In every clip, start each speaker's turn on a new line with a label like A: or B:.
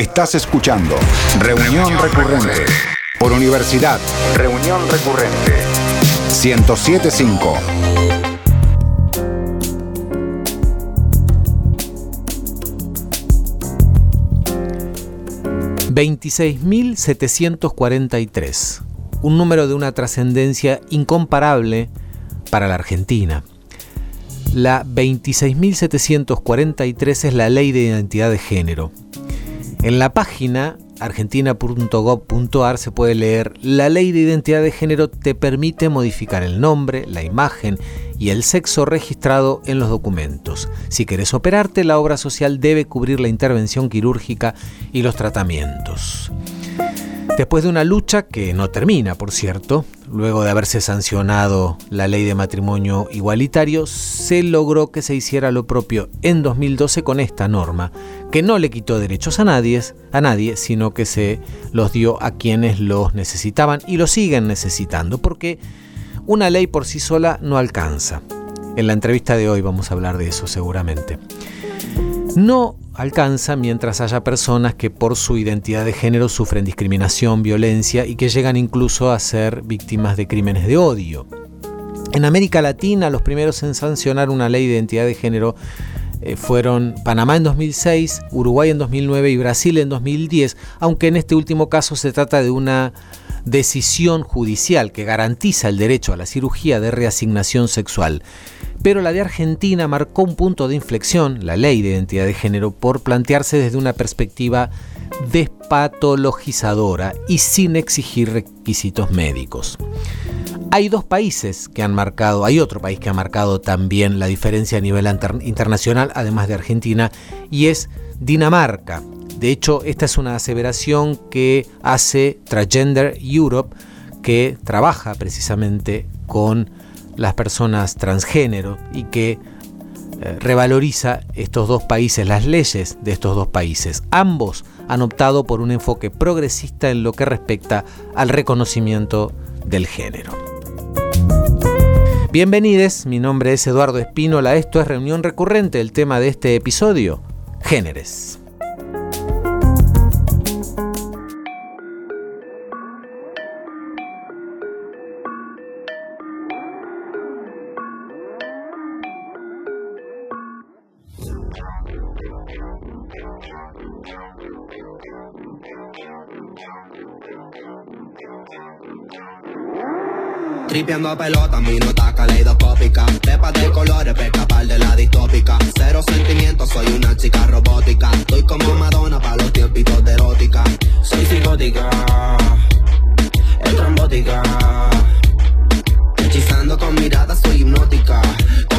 A: Estás escuchando Reunión Recurrente por Universidad. Reunión Recurrente 1075.
B: $26.743, un número de una trascendencia incomparable para la Argentina. La 26.743 es la ley de identidad de género. En la página argentina.gov.ar se puede leer, la ley de identidad de género te permite modificar el nombre, la imagen y el sexo registrado en los documentos. Si querés operarte, la obra social debe cubrir la intervención quirúrgica y los tratamientos. Después de una lucha que no termina, por cierto, luego de haberse sancionado la ley de matrimonio igualitario, se logró que se hiciera lo propio en 2012 con esta norma, que no le quitó derechos a nadie, a nadie, sino que se los dio a quienes los necesitaban y los siguen necesitando, porque una ley por sí sola no alcanza. En la entrevista de hoy vamos a hablar de eso seguramente. No alcanza mientras haya personas que por su identidad de género sufren discriminación, violencia y que llegan incluso a ser víctimas de crímenes de odio. En América Latina, los primeros en sancionar una ley de identidad de género eh, fueron Panamá en 2006, Uruguay en 2009 y Brasil en 2010, aunque en este último caso se trata de una decisión judicial que garantiza el derecho a la cirugía de reasignación sexual pero la de Argentina marcó un punto de inflexión, la ley de identidad de género, por plantearse desde una perspectiva despatologizadora y sin exigir requisitos médicos. Hay dos países que han marcado, hay otro país que ha marcado también la diferencia a nivel internacional, además de Argentina, y es Dinamarca. De hecho, esta es una aseveración que hace Transgender Europe, que trabaja precisamente con las personas transgénero y que eh, revaloriza estos dos países, las leyes de estos dos países. Ambos han optado por un enfoque progresista en lo que respecta al reconocimiento del género. Bienvenidos, mi nombre es Eduardo Espínola, esto es Reunión Recurrente, el tema de este episodio, géneres.
C: Tripeando pelota, mi nota caleidoscópica. Pepa de colores, para escapar de la distópica. Cero sentimientos, soy una chica robótica. Estoy como Madonna para los tiempitos de erótica. Soy psicótica, estrambótica. Hechizando con miradas, soy hipnótica.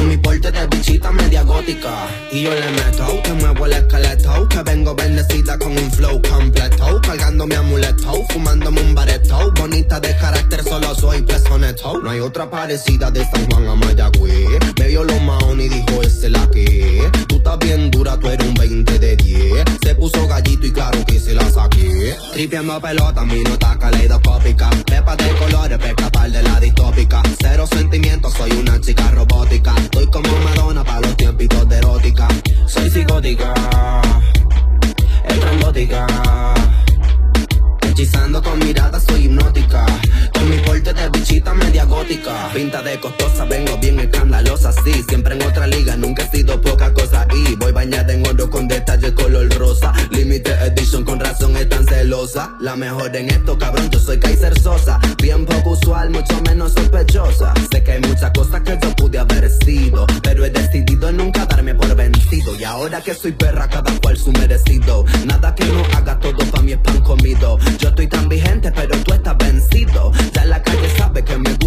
C: Mi porte de bichita media gótica. Y yo le meto, que muevo el esqueleto. Que vengo bendecida con un flow completo. Cargando mi amuleto, fumándome un bareto. Bonita de carácter, solo soy plesoneto. No hay otra parecida de San Juan a Mayagüez. Me vio lo maón y dijo, ese la que. Tú estás bien dura, tú eres un 20 de 10. Se puso gallito y claro que se la saqué. Tripeando pelota, mi nota caleidoscópica. Pepa de colores, para escapar de la distópica. Cero sentimientos, soy una chica robótica. Pinta de costosa, vengo bien escandalosa, sí. Siempre en otra liga, nunca he sido poca cosa. Y voy bañada en oro con detalles color rosa. Limited edition, con razón es tan celosa. La mejor en esto, cabrón, yo soy Kaiser Sosa. Bien poco usual, mucho menos sospechosa. Sé que hay muchas cosas que yo pude haber sido. Pero he decidido nunca darme por vencido. Y ahora que soy perra, cada cual su merecido. Nada que no haga todo pa' mi pan comido. Yo estoy tan vigente, pero tú estás vencido. Ya la calle sabe que me.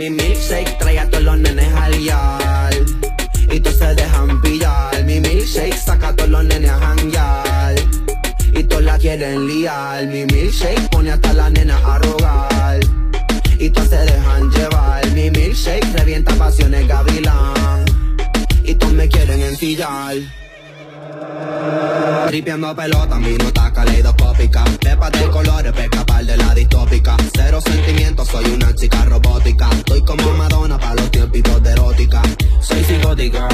C: Mi milkshake trae a todos los nenes al yal. Y todos se dejan pillar. Mi milkshake saca a todos los nenes a janguear. Y todos la quieren liar. Mi milkshake pone hasta la nena a rogar. Y todos se dejan llevar. Mi milkshake revienta pasiones gavilán. Y todos me quieren ensillar. Tripeando pelota, minuta caleidoscópica. Pepa de colores para escapar de la distópica. Cero sentimientos, soy una chica robótica. Estoy como Madonna para los tiempitos de erótica. Soy psicótica,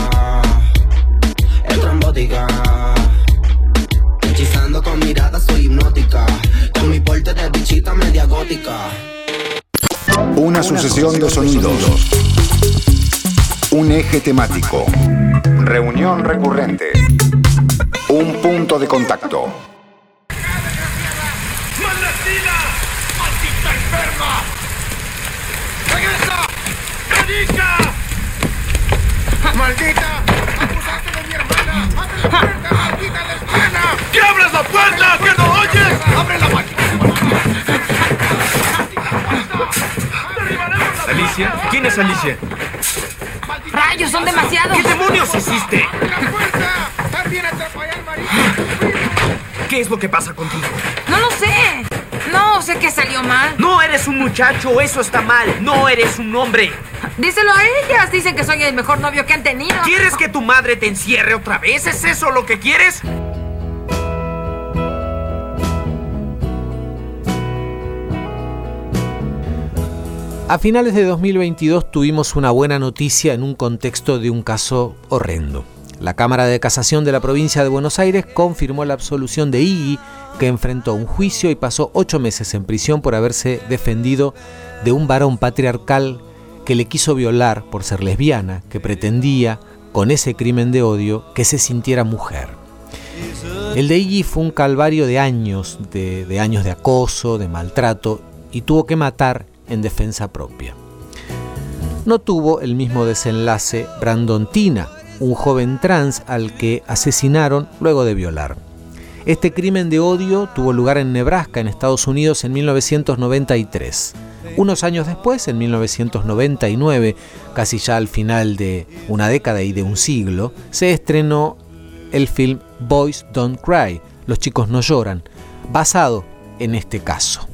C: es trombótica. Hechizando con mirada soy hipnótica. Con mi porte de bichita media gótica.
A: Una, una sucesión, sucesión de sonidos. sonidos. Un eje temático. Reunión recurrente. Un punto de contacto.
D: ¡Maldita! ¡Maldita enferma! ¡Regresa! ¡Radica! ¡Maldita! ¡Abusaste de mi hermana! ¡Abre la puerta, maldita lesbiana! ¡Que abras la puerta! ¡Que no oyes! ¡Abre la máquina!
E: ¿Alicia? ¿Quién es Alicia?
F: ¡Rayos, son demasiados!
E: ¿Qué demonios hiciste?
D: ¡La puerta! ¡También atrapé al marido!
E: ¿Qué es lo que pasa contigo?
F: ¡No lo sé! No, sé que salió mal.
E: No eres un muchacho, eso está mal. No eres un hombre.
F: Díselo a ellas. Dicen que soy el mejor novio que han tenido.
E: ¿Quieres que tu madre te encierre otra vez? ¿Es eso lo que quieres?
B: A finales de 2022 tuvimos una buena noticia en un contexto de un caso horrendo. La Cámara de Casación de la provincia de Buenos Aires confirmó la absolución de Iggy, que enfrentó un juicio y pasó ocho meses en prisión por haberse defendido de un varón patriarcal que le quiso violar por ser lesbiana, que pretendía, con ese crimen de odio, que se sintiera mujer. El de Iggy fue un calvario de años, de, años de acoso, de maltrato, y tuvo que matar en defensa propia. No tuvo el mismo desenlace Brandon Tina, un joven trans al que asesinaron luego de violar. Este crimen de odio tuvo lugar en Nebraska, en Estados Unidos, en 1993. Unos años después, en 1999, casi ya al final de una década y de un siglo, se estrenó el film Boys Don't Cry, Los chicos no lloran, basado en este caso.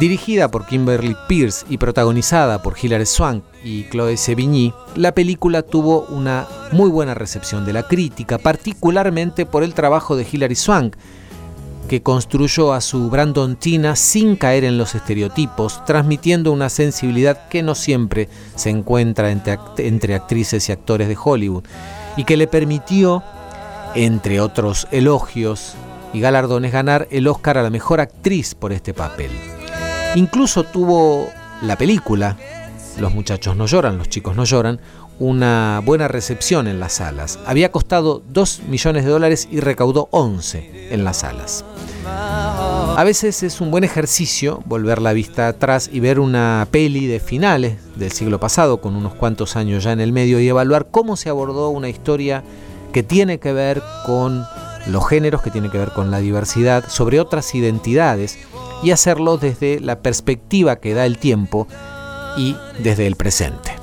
B: Dirigida por Kimberly Pierce y protagonizada por Hilary Swank y Chloe Sevigny, la película tuvo una muy buena recepción de la crítica, particularmente por el trabajo de Hilary Swank, que construyó a su Brandon Tina sin caer en los estereotipos, transmitiendo una sensibilidad que no siempre se encuentra entre, entre actrices y actores de Hollywood, y que le permitió, entre otros elogios y galardones, ganar el Oscar a la mejor actriz por este papel. Incluso tuvo la película, Los muchachos no lloran, los chicos no lloran, una buena recepción en las salas. Había costado 2 millones de dólares y recaudó 11 en las salas. A veces es un buen ejercicio volver la vista atrás y ver una peli de finales del siglo pasado, con unos cuantos años ya en el medio, y evaluar cómo se abordó una historia que tiene que ver con los géneros, que tiene que ver con la diversidad, sobre otras identidades y hacerlo desde la perspectiva que da el tiempo y desde el presente.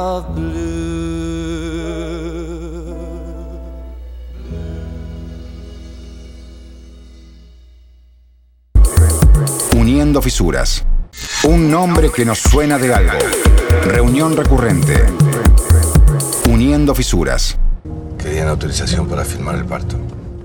G: Of blue.
A: Uniendo fisuras. Un nombre que nos suena de algo. Reunión recurrente. Uniendo fisuras.
H: Querían autorización para filmar el parto,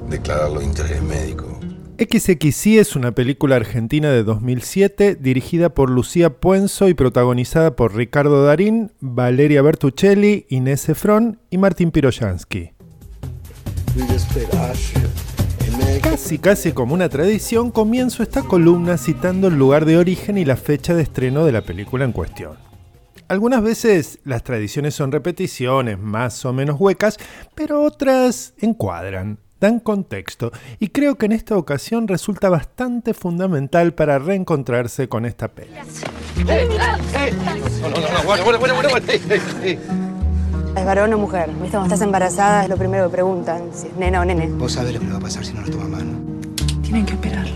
H: declararlo de interés médico.
I: XXI es una película argentina de 2007 dirigida por Lucía Puenzo y protagonizada por Ricardo Darín, Valeria Bertuccelli, Inés Efron y Martín Piroyansky. Casi, casi como una tradición, comienzo esta columna citando el lugar de origen y la fecha de estreno de la película en cuestión. Algunas veces las tradiciones son repeticiones más o menos huecas, pero otras encuadran, dan contexto, y creo que en esta ocasión resulta bastante fundamental para reencontrarse con esta peli.
J: ¿Es varón o mujer? ¿Viste? Cuando estás embarazada es lo primero que preguntan, si es nena o nene.
K: Vos sabés lo que le va a pasar si no nos toma mano.
L: Tienen que operarla.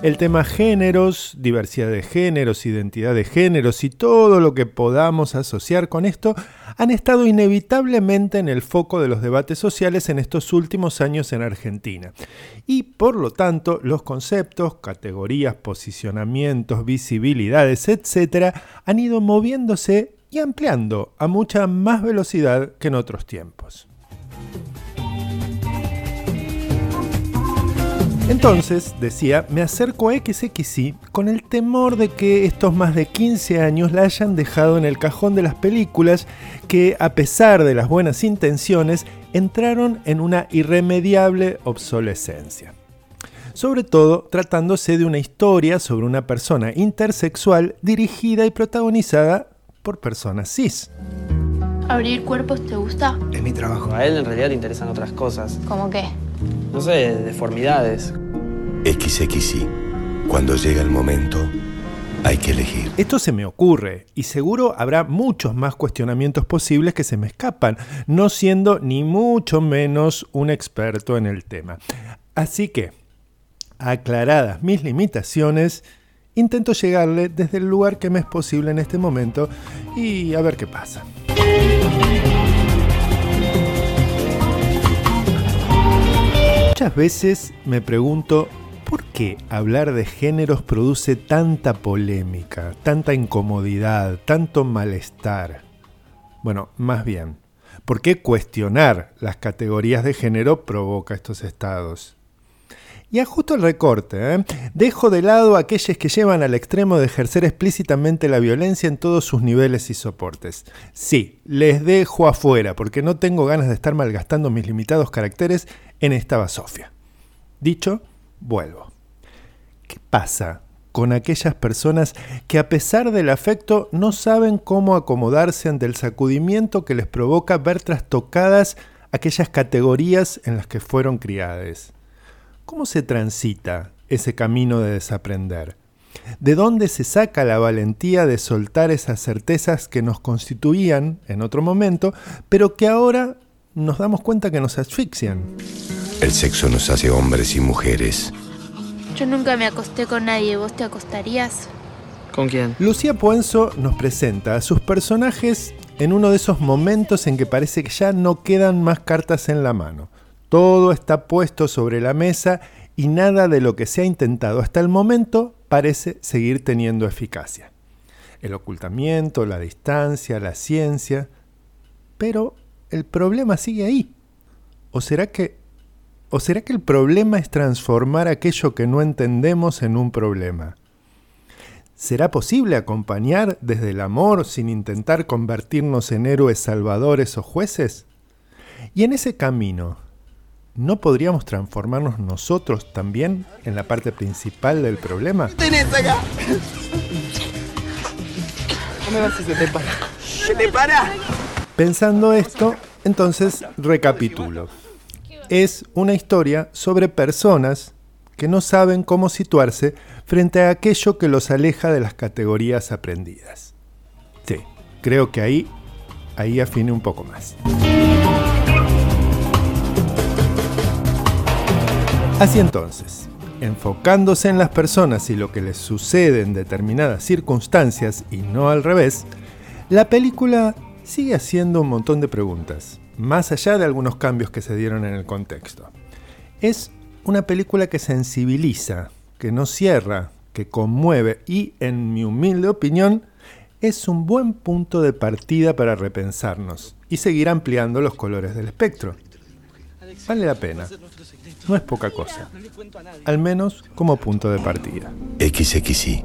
I: El tema géneros, diversidad de géneros, identidad de géneros y todo lo que podamos asociar con esto han estado inevitablemente en el foco de los debates sociales en estos últimos años en Argentina. Y por lo tanto, los conceptos, categorías, posicionamientos, visibilidades, etc., han ido moviéndose y ampliando a mucha más velocidad que en otros tiempos. Entonces, decía, me acerco a XXI con el temor de que estos más de 15 años la hayan dejado en el cajón de las películas que, a pesar de las buenas intenciones, entraron en una irremediable obsolescencia. Sobre todo tratándose de una historia sobre una persona intersexual dirigida y protagonizada por personas cis.
K: ¿Abrir cuerpos te gusta?
L: Es mi trabajo. A él en realidad le interesan otras cosas.
K: ¿Cómo qué?
L: No sé, deformidades.
H: XXI. Cuando llega el momento, hay que elegir.
I: Esto se me ocurre y seguro habrá muchos más cuestionamientos posibles que se me escapan, no siendo ni mucho menos un experto en el tema. Así que, aclaradas mis limitaciones, intento llegarle desde el lugar que me es posible en este momento y a ver qué pasa. Muchas veces me pregunto por qué hablar de géneros produce tanta polémica, tanta incomodidad, tanto malestar. Bueno, más bien, ¿por qué cuestionar las categorías de género provoca estos estados? Y ajusto el recorte, ¿eh? dejo de lado a aquellos que llevan al extremo de ejercer explícitamente la violencia en todos sus niveles y soportes. Sí, les dejo afuera porque no tengo ganas de estar malgastando mis limitados caracteres en esta basofia. Dicho, vuelvo. ¿Qué pasa con aquellas personas que a pesar del afecto no saben cómo acomodarse ante el sacudimiento que les provoca ver trastocadas aquellas categorías en las que fueron criadas? ¿Cómo se transita ese camino de desaprender? ¿De dónde se saca la valentía de soltar esas certezas que nos constituían en otro momento, pero que ahora nos damos cuenta que nos asfixian?
H: El sexo nos hace hombres y mujeres.
K: Yo nunca me acosté con nadie, ¿vos te acostarías?
L: ¿Con quién?
I: Lucía Puenzo nos presenta a sus personajes en uno de esos momentos en que parece que ya no quedan más cartas en la mano. Todo está puesto sobre la mesa y nada de lo que se ha intentado hasta el momento parece seguir teniendo eficacia. El ocultamiento, la distancia, la ciencia. Pero el problema sigue ahí. ¿O será que ¿O será que el problema es transformar aquello que no entendemos en un problema? ¿Será posible acompañar desde el amor sin intentar convertirnos en héroes salvadores o jueces? Y en ese camino, ¿no podríamos transformarnos nosotros también en la parte principal del problema?
M: tenés acá?
L: No me vas si se te para.
M: ¿Se te para?
I: Pensando esto, entonces recapitulo. Es una historia sobre personas que no saben cómo situarse frente a aquello que los aleja de las categorías aprendidas. Sí, creo que ahí, ahí afine un poco más. Así entonces, enfocándose en las personas y lo que les sucede en determinadas circunstancias y no al revés, la película sigue haciendo un montón de preguntas, más allá de algunos cambios que se dieron en el contexto. Es una película que sensibiliza, que no cierra, que conmueve y, en mi humilde opinión, es un buen punto de partida para repensarnos y seguir ampliando los colores del espectro. Vale la pena. No es poca cosa. Al menos como punto de partida.
H: XXI.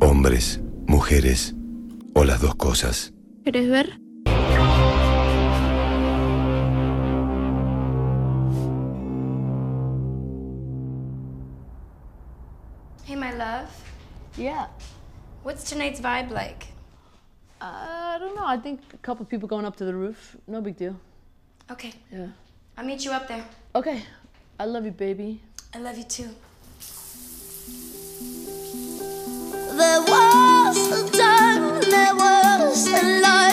H: Hombres, mujeres o las dos cosas.
K: ¿Querés ver?
N: Hey, my love.
O: Yeah.
N: What's tonight's vibe like?
O: Uh, I don't know. I think a couple people going up to the roof. No big deal.
N: Okay,
O: Yeah.
N: I'll meet you up there.
O: Okay. I love you, baby.
N: I love you too.
P: There was a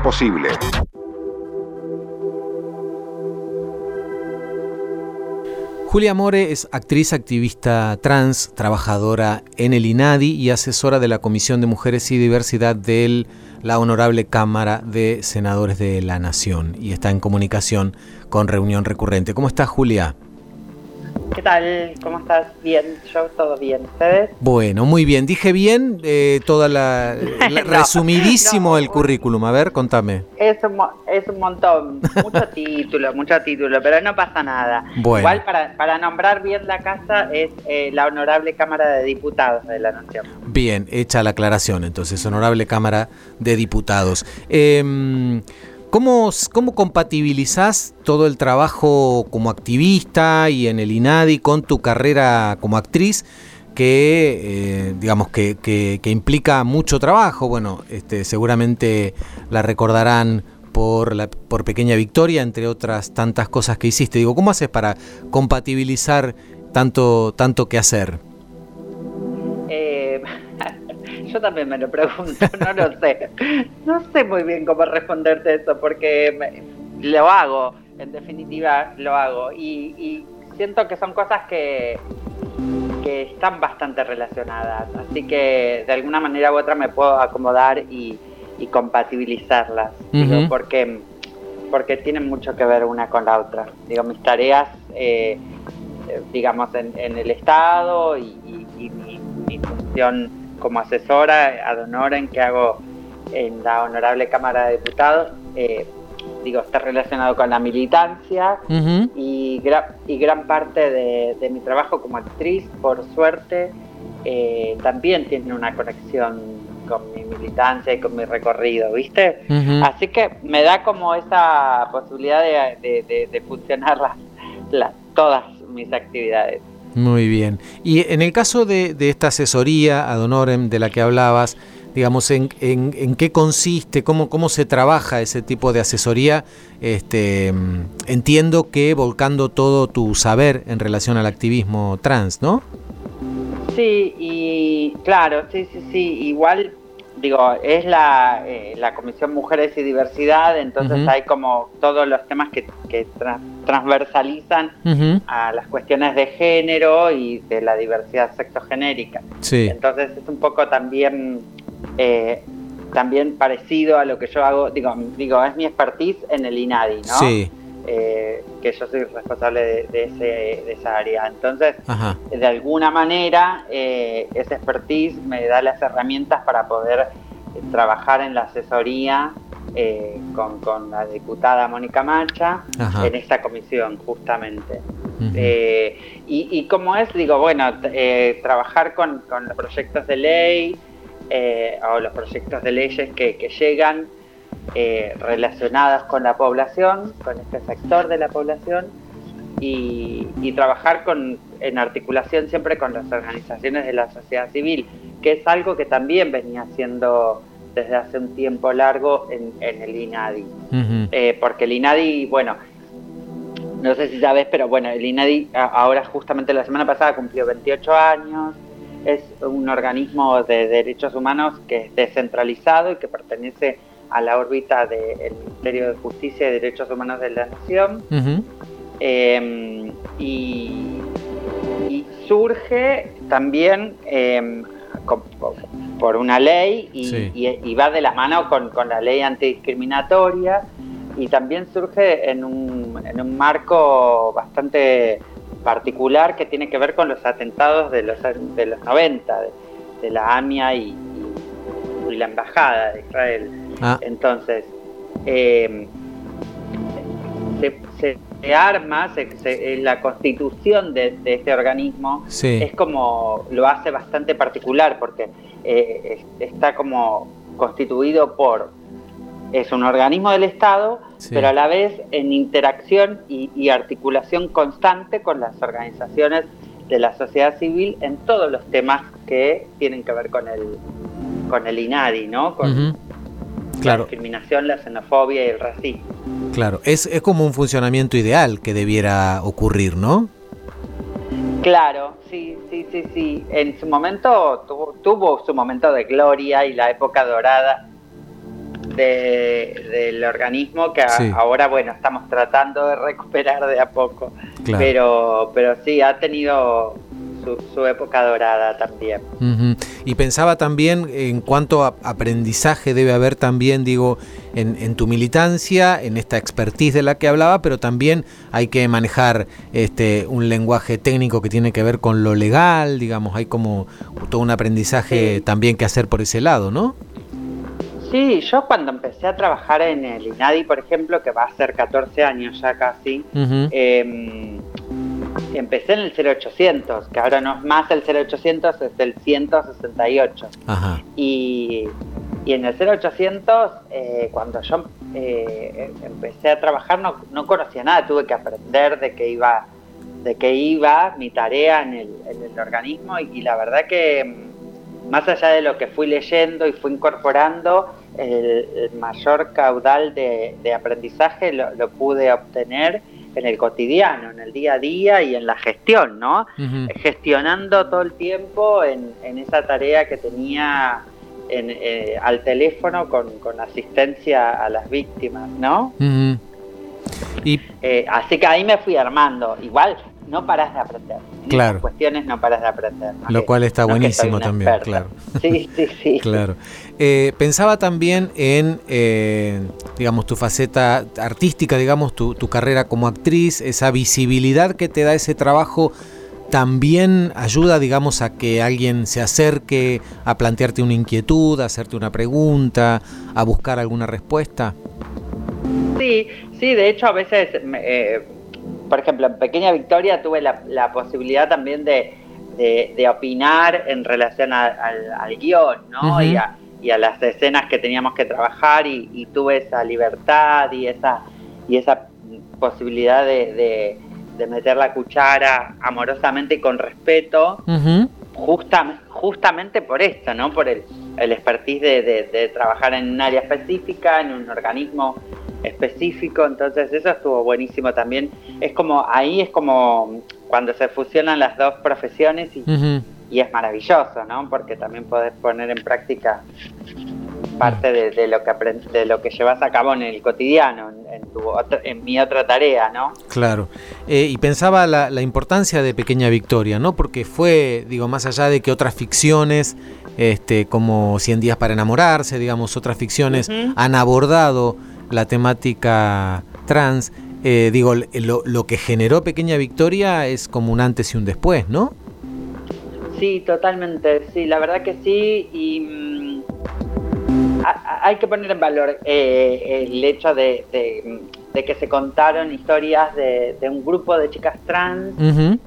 A: Posible.
B: Julia More es actriz activista trans, trabajadora en el INADI y asesora de la Comisión de Mujeres y Diversidad de la Honorable Cámara de Senadores de la Nación y está en comunicación con Reunión Recurrente. ¿Cómo estás, Julia?
M: ¿Qué tal? ¿Cómo estás? Bien, yo todo bien. ¿Ustedes?
B: Bueno, muy bien. Dije bien eh, toda la, la-
M: No,
B: resumidísimo el currículum. A ver, contame.
M: Es un, es un montón, mucho título, mucho título, pero no pasa nada.
B: Bueno.
M: Igual para, para nombrar bien la casa es eh, la Honorable Cámara de Diputados de la Nación.
B: Bien, hecha la aclaración, entonces, Honorable Cámara de Diputados. Em, ¿cómo, ¿Cómo compatibilizás todo el trabajo como activista y en el INADI con tu carrera como actriz? que eh, digamos que, que- que implica mucho trabajo. Bueno, este, seguramente la recordarán por la por Pequeña Victoria, entre otras tantas cosas que hiciste. Digo, ¿cómo haces para compatibilizar tanto, tanto que hacer?
M: Yo también me lo pregunto, no lo sé. No sé muy bien cómo responderte eso, porque me- lo hago, en definitiva lo hago. Y, y siento que son cosas que, que están bastante relacionadas, así que de alguna manera u otra me puedo acomodar y, y compatibilizarlas, digo, porque, porque tienen mucho que ver una con la otra. Digo, mis tareas, eh, eh, digamos, en, en el Estado y, y- y mi, mi función como asesora ad honorem que hago en la Honorable Cámara de Diputados, eh, digo, está relacionado con la militancia y, gra- y gran parte de, de mi trabajo como actriz, por suerte, eh, también tiene una conexión con mi militancia y con mi recorrido, ¿viste? Así que me da como esa posibilidad de, de, de- fusionar las, las- todas mis actividades.
B: Muy bien. Y en el caso de, esta asesoría ad honorem de la que hablabas, digamos, ¿en, en, qué consiste? Cómo, ¿Cómo se trabaja ese tipo de asesoría? Este, entiendo que volcando todo tu saber en relación al activismo trans, ¿no?
M: Sí, y claro, sí, sí, sí, igual, digo, es la, eh, la Comisión Mujeres y Diversidad, entonces hay como todos los temas que, que tra- transversalizan a las cuestiones de género y de la diversidad sexogenérica.
B: Sí.
M: Entonces es un poco también eh, también parecido a lo que yo hago, digo, digo es mi expertise en el INADI, ¿no?
B: Sí.
M: Eh, que yo soy responsable de, de ese, de esa área. Entonces,
B: Ajá.
M: de alguna manera, eh, esa expertise me da las herramientas para poder trabajar en la asesoría eh, con, con la diputada Mónica Macha
B: Ajá.
M: en esta comisión, justamente. Eh, y, y como es, digo, bueno, eh, trabajar con, con los proyectos de ley o los proyectos de leyes que, que llegan eh, relacionados con la población, con este sector de la población, y, y trabajar con, en articulación siempre con las organizaciones de la sociedad civil, que es algo que también venía haciendo desde hace un tiempo largo en, en el INADI. Eh, porque el INADI, bueno, no sé si sabes, pero bueno, el INADI ahora justamente la semana pasada cumplió 28 años, es un organismo de derechos humanos que es descentralizado y que pertenece a la órbita del Ministerio de Justicia y Derechos Humanos de la Nación. Eh, y, y surge también eh, con- por una ley y,
B: Sí.
M: y- y va de la mano con, con la ley antidiscriminatoria y también surge en un, en un marco bastante particular que tiene que ver con los atentados de los, de los 90, de, de la AMIA y- y la Embajada de Israel.
B: Ah.
M: Entonces, eh, se, se- se arma, se- eh, la constitución de, de este organismo
B: Sí.
M: es como, lo hace bastante particular porque eh, es- está como constituido por, es un organismo del Estado,
B: Sí.
M: pero a la vez en interacción y, y articulación constante con las organizaciones de la sociedad civil en todos los temas que tienen que ver con el, con el INADI, ¿no? Con.
B: Claro.
M: la discriminación, la xenofobia y el racismo.
B: Claro, es, es como un funcionamiento ideal que debiera ocurrir, ¿no?
M: Claro, sí, sí, sí, sí. En su momento tuvo, tuvo su momento de gloria y la época dorada de- del organismo que a-
B: Sí.
M: ahora, bueno, estamos tratando de recuperar de a poco.
B: Claro.
M: Pero, pero sí, ha tenido su, su época dorada también.
B: Y pensaba también en cuanto a aprendizaje debe haber también, digo, en, en tu militancia, en esta expertise de la que hablaba, pero también hay que manejar este un lenguaje técnico que tiene que ver con lo legal, digamos, hay como todo un aprendizaje también que hacer por ese lado, ¿no?
M: Sí, yo cuando empecé a trabajar en el INADI, por ejemplo, que va a ser 14 años ya casi, eh, empecé en el 0800, que ahora no es más el 0800, es el 168.
B: Ajá.
M: Y, y en el 0800, eh, cuando yo eh, empecé a trabajar, no, no conocía nada, tuve que aprender de qué iba, de qué iba mi tarea en el, en el organismo y, y la verdad que mm, más allá de lo que fui leyendo y fui incorporando, el, el mayor caudal de, de aprendizaje lo, lo pude obtener en el cotidiano, en el día a día y en la gestión, ¿no? gestionando todo el tiempo en, en esa tarea que tenía en, eh, al teléfono con, con asistencia a las víctimas, ¿no?
B: Y
M: Eh, así que ahí me fui armando. Igual no paras de aprender. En
B: Claro.
M: esas cuestiones no paras de aprender. ¿no?
B: lo
M: Que-
B: cual está
M: no
B: buenísimo también,
M: experta.
B: claro.
M: Sí, sí, sí.
B: Claro. Eh, pensaba también en, eh, digamos, tu faceta artística, digamos, tu, tu carrera como actriz, esa visibilidad que te da ese trabajo también ayuda, digamos, a que alguien se acerque a plantearte una inquietud, a hacerte una pregunta, a buscar alguna respuesta.
M: Sí, sí, de hecho a veces, me- eh, por ejemplo, en Pequeña Victoria tuve la, la posibilidad también de, de- de opinar en relación a- al, al guion, ¿no? Y, a, y a las escenas que teníamos que trabajar y, y tuve esa libertad y esa, y esa posibilidad de, de- de meter la cuchara amorosamente y con respeto justa- justamente por esto, ¿no? Por el, el expertise de trabajar en un área específica, en un organismo específico, entonces eso estuvo buenísimo también. Es como, ahí es como cuando se fusionan las dos profesiones y, y es maravilloso, ¿no? Porque también podés poner en práctica parte de, de lo que de lo que llevas a cabo en el cotidiano, en, en tu otra- en mi otra tarea, ¿no?
B: Claro. Eh, y pensaba la, la importancia de Pequeña Victoria, ¿no? Porque fue, digo, más allá de que otras ficciones, este, como Cien días para enamorarse, digamos, otras ficciones han abordado la temática trans, eh, digo, lo, lo que generó Pequeña Victoria es como un antes y un después, ¿no?
M: Sí, totalmente, sí, la verdad que sí, y mm, a- a- hay que poner en valor eh, el hecho de, de- de que se contaron historias de, de un grupo de chicas trans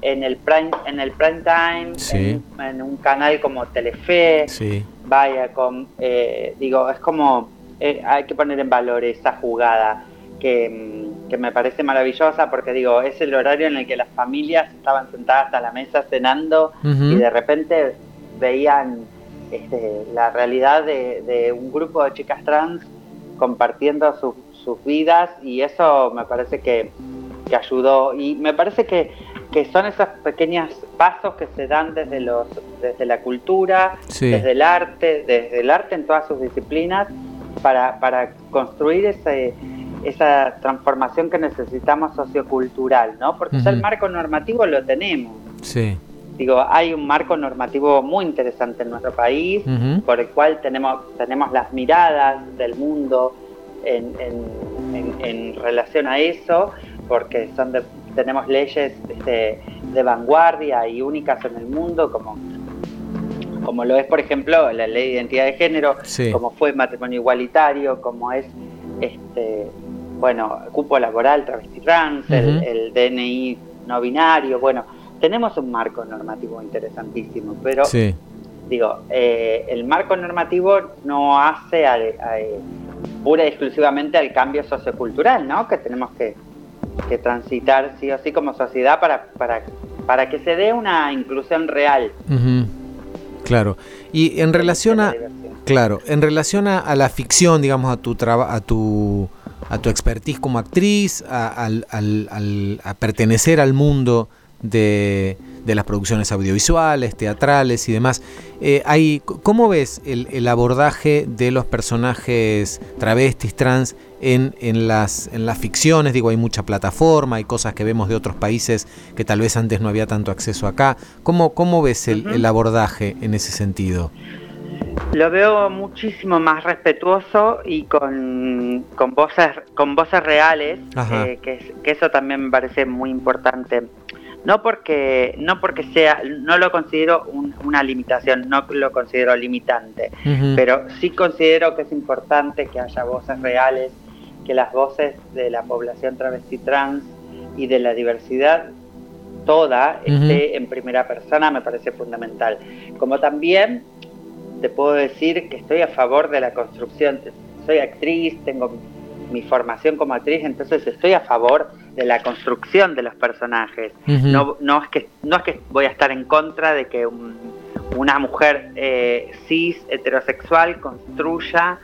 M: en el prime en el prime time,
B: Sí.
M: en, en un canal como Telefe,
B: Sí.
M: vaya, con, eh, digo, es como, eh, hay que poner en valor esa jugada que, mm, que me parece maravillosa porque digo, es el horario en el que las familias estaban sentadas a la mesa cenando y de repente veían este, la realidad de, de un grupo de chicas trans compartiendo sus- sus vidas y eso me parece que, que ayudó y me parece que, que son esos pequeños pasos que se dan desde los desde la cultura
B: Sí.
M: desde el arte desde el arte en todas sus disciplinas para, para construir ese esa transformación que necesitamos sociocultural, ¿no? Porque ya el marco normativo lo tenemos.
B: Sí.
M: Digo, hay un marco normativo muy interesante en nuestro país, por el cual tenemos, tenemos las miradas del mundo en, en- en- en relación a eso, porque son de- tenemos leyes este, de vanguardia y únicas en el mundo, como, como lo es, por ejemplo, la ley de identidad de género,
B: Sí.
M: como fue matrimonio igualitario, como es este bueno, cupo laboral, travesti trans, el, DNI no binario, bueno, tenemos un marco normativo interesantísimo, pero
B: Sí.
M: digo, eh, el marco normativo no hace a- pura y exclusivamente al cambio sociocultural, ¿no? Que tenemos que, que transitar sí o sí como sociedad para, para, para que se dé una inclusión real.
B: Claro. Y en relación a claro, en relación a, la ficción, digamos, a tu traba- a tu a tu expertise como actriz, al- al- al- a pertenecer al mundo de, de las producciones audiovisuales, teatrales y demás. Eh, hay, ¿Cómo ves el, el, abordaje de los personajes travestis, trans en, en, las, en las ficciones? Digo, hay mucha plataforma, hay cosas que vemos de otros países que tal vez antes no había tanto acceso acá. ¿Cómo, cómo ves el, uh -huh. el abordaje en ese sentido?
M: Lo veo muchísimo más respetuoso y con, con voces con voces reales, eh, que, que, eso también me parece muy importante. No porque no porque sea, no lo considero un, una limitación, no lo considero limitante, uh -huh. pero sí considero que es importante que haya voces reales, que las voces de la población travesti trans y de la diversidad toda uh -huh. esté en primera persona, me parece fundamental. Como también te puedo decir que estoy a favor de la construcción. Soy actriz, tengo mi formación como actriz, entonces estoy a favor de la construcción de los personajes. Uh -huh. no, no, es que, no es que voy a estar en contra de que un, una mujer eh, cis, heterosexual, construya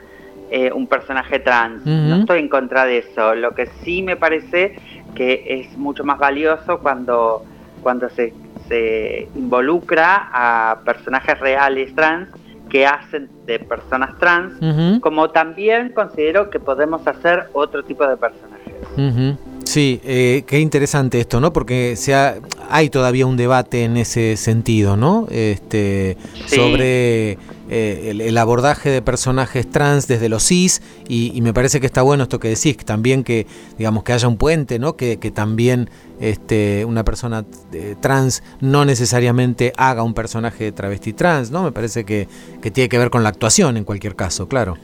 M: eh, un personaje trans. Uh -huh. No estoy en contra de eso. Lo que sí me parece que es mucho más valioso cuando, cuando se, se involucra a personajes reales trans que hacen de personas trans, uh -huh. como también considero que podemos hacer otro tipo de personajes.
B: Uh -huh. Sí, eh, qué interesante esto, ¿no? Porque se ha, hay todavía un debate en ese sentido, ¿no? Este, sí. Sobre eh, el, el, abordaje de personajes trans desde los cis y, y, me parece que está bueno esto que decís, que también que digamos que haya un puente, ¿no? Que, que también este, una persona eh, trans no necesariamente haga un personaje de travesti trans, ¿no? Me parece que, que tiene que ver con la actuación en cualquier caso, claro.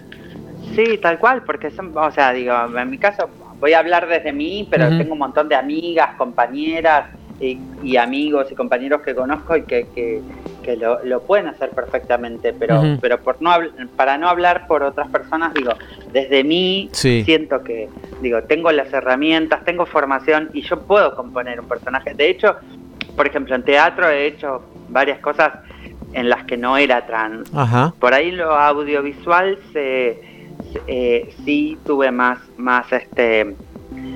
M: Sí, tal cual, porque son, o sea, digo, en mi caso voy a hablar desde mí, pero uh -huh. tengo un montón de amigas, compañeras y, y, amigos y compañeros que conozco y que, que, que lo, lo, pueden hacer perfectamente, pero, uh -huh. pero por no para no hablar por otras personas, digo, desde mí sí. siento que, digo, tengo las herramientas, tengo formación y yo puedo componer un personaje. De hecho, por ejemplo, en teatro he hecho varias cosas en las que no era trans.
B: Ajá.
M: Por ahí lo audiovisual se eh, sí tuve más, más este,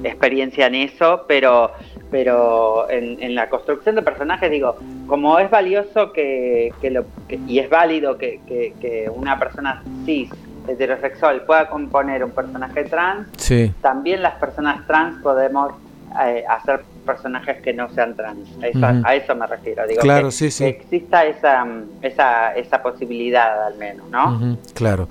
M: experiencia en eso, pero, pero en, en, la construcción de personajes, digo, como es valioso que, que lo, que, y es válido que, que, una persona cis, heterosexual, pueda componer un personaje trans,
B: sí.
M: también las personas trans podemos eh, hacer personajes que no sean trans. A eso, uh -huh. a eso me refiero. Digo,
B: claro,
M: que,
B: sí, sí.
M: que exista esa, esa, esa posibilidad al menos, ¿no?
B: Uh -huh, claro.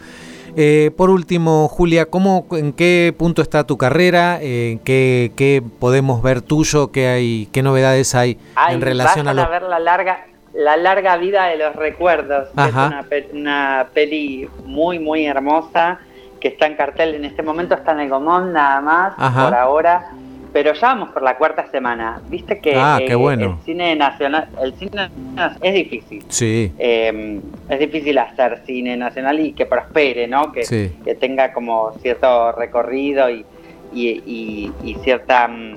B: Eh, por último, Julia, ¿cómo, ¿en qué punto está tu carrera? Eh, ¿qué, ¿qué, podemos ver tuyo? ¿Qué, hay, qué novedades hay
M: Ay,
B: en relación a,
M: lo... a ver la larga, la larga vida de los recuerdos.
B: Ajá.
M: Es una, una, peli muy, muy hermosa que está en cartel en este momento, está en el Gomón nada más,
B: Ajá.
M: por ahora. Pero ya vamos por la cuarta semana. Viste que
B: ah, qué bueno.
M: el cine nacional, el cine es difícil.
B: Sí.
M: Eh, es difícil hacer cine nacional y que prospere, ¿no? Que,
B: sí.
M: que tenga como cierto recorrido y, y, y, y cierta mm,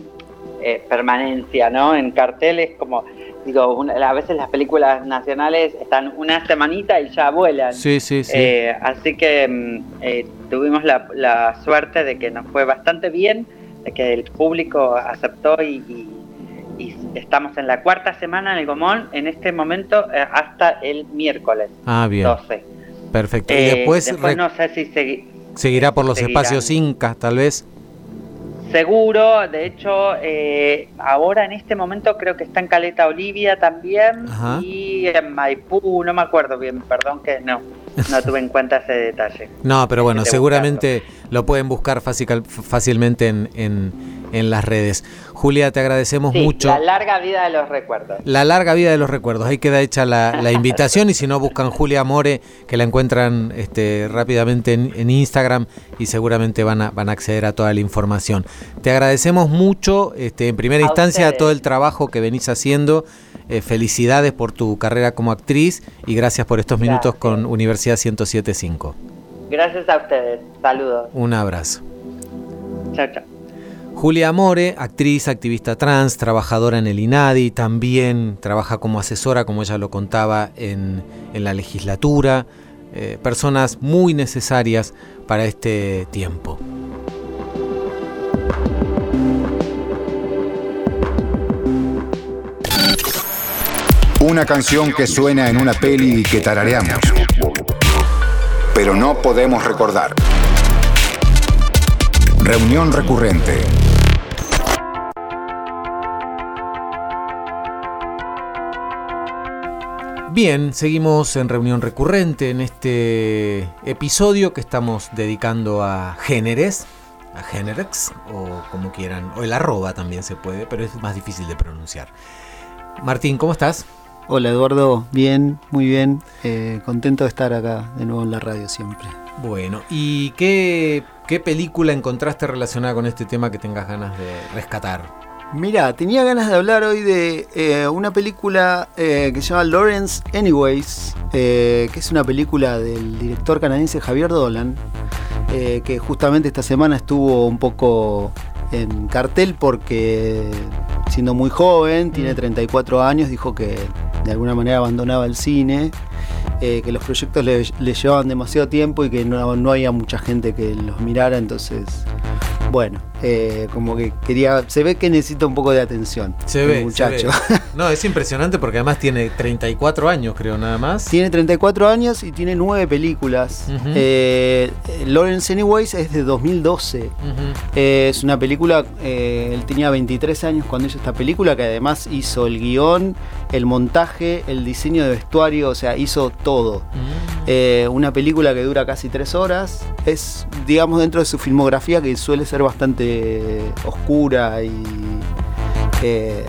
M: eh, permanencia, ¿no? En carteles como digo, una, a veces las películas nacionales están una semanita y ya vuelan.
B: Sí, sí, sí.
M: Eh, así que mm, eh, tuvimos la, la suerte de que nos fue bastante bien que el público aceptó y, y, y, estamos en la cuarta semana en el Gomón, en este momento eh, hasta el miércoles
B: ah, bien.
M: 12.
B: Perfecto.
M: Eh,
B: y después,
M: después no sé si segui
B: seguirá por los seguirán. espacios incas, tal vez.
M: Seguro, de hecho, eh, ahora en este momento creo que está en Caleta Olivia también
B: Ajá.
M: y en Maipú, no me acuerdo bien, perdón que no, no tuve en cuenta ese detalle.
B: No, pero bueno, seguramente buscarlo. lo pueden buscar fácil, fácilmente en, en, en, las redes. Julia, te agradecemos
M: sí,
B: mucho.
M: La larga vida de los recuerdos.
B: La larga vida de los recuerdos. Ahí queda hecha la, la invitación y si no buscan Julia More, que la encuentran este, rápidamente en, en, Instagram y seguramente van a, van a acceder a toda la información. Te agradecemos mucho, este, en primera
M: a
B: instancia,
M: ustedes.
B: todo el trabajo que venís haciendo. Eh, felicidades por tu carrera como actriz y gracias por estos minutos gracias. con Universidad 1075.
M: Gracias a ustedes. Saludos.
B: Un abrazo.
M: Chao, chao.
B: Julia Amore, actriz, activista trans, trabajadora en el INADI, también trabaja como asesora, como ella lo contaba, en, en la legislatura. Eh, personas muy necesarias para este tiempo.
A: Una canción que suena en una peli y que tarareamos. Pero no podemos recordar. Reunión recurrente.
B: Bien, seguimos en reunión recurrente en este episodio que estamos dedicando a géneres, a génerex, o como quieran, o el arroba también se puede, pero es más difícil de pronunciar. Martín, ¿cómo estás?
Q: Hola Eduardo, bien, muy bien, eh, contento de estar acá de nuevo en la radio siempre.
B: Bueno, ¿y qué, qué película encontraste relacionada con este tema que tengas ganas de rescatar?
Q: Mira, tenía ganas de hablar hoy de eh, una película eh, que se llama Lawrence Anyways, eh, que es una película del director canadiense Javier Dolan, que justamente esta semana estuvo un poco en cartel porque siendo muy joven, tiene 34 años, dijo que de alguna manera abandonaba el cine, que los proyectos le, le llevaban demasiado tiempo y que no, no había mucha gente que los mirara, entonces, bueno, eh, como que quería, se ve que necesita un poco de atención.
B: Se
Q: el
B: ve,
Q: muchacho.
B: se ve. No, es impresionante porque además tiene 34 años, creo, nada más.
Q: Tiene 34 años y tiene 9 películas. Eh, Lawrence Anyways es de 2012. Eh, es una película, eh, él tenía 23 años cuando hizo esta película, que además hizo el guion, el montaje, el diseño de vestuario, o sea, hizo todo. Eh, una película que dura casi 3 horas. Es, digamos, dentro de su filmografía que suele ser bastante oscura y... eh,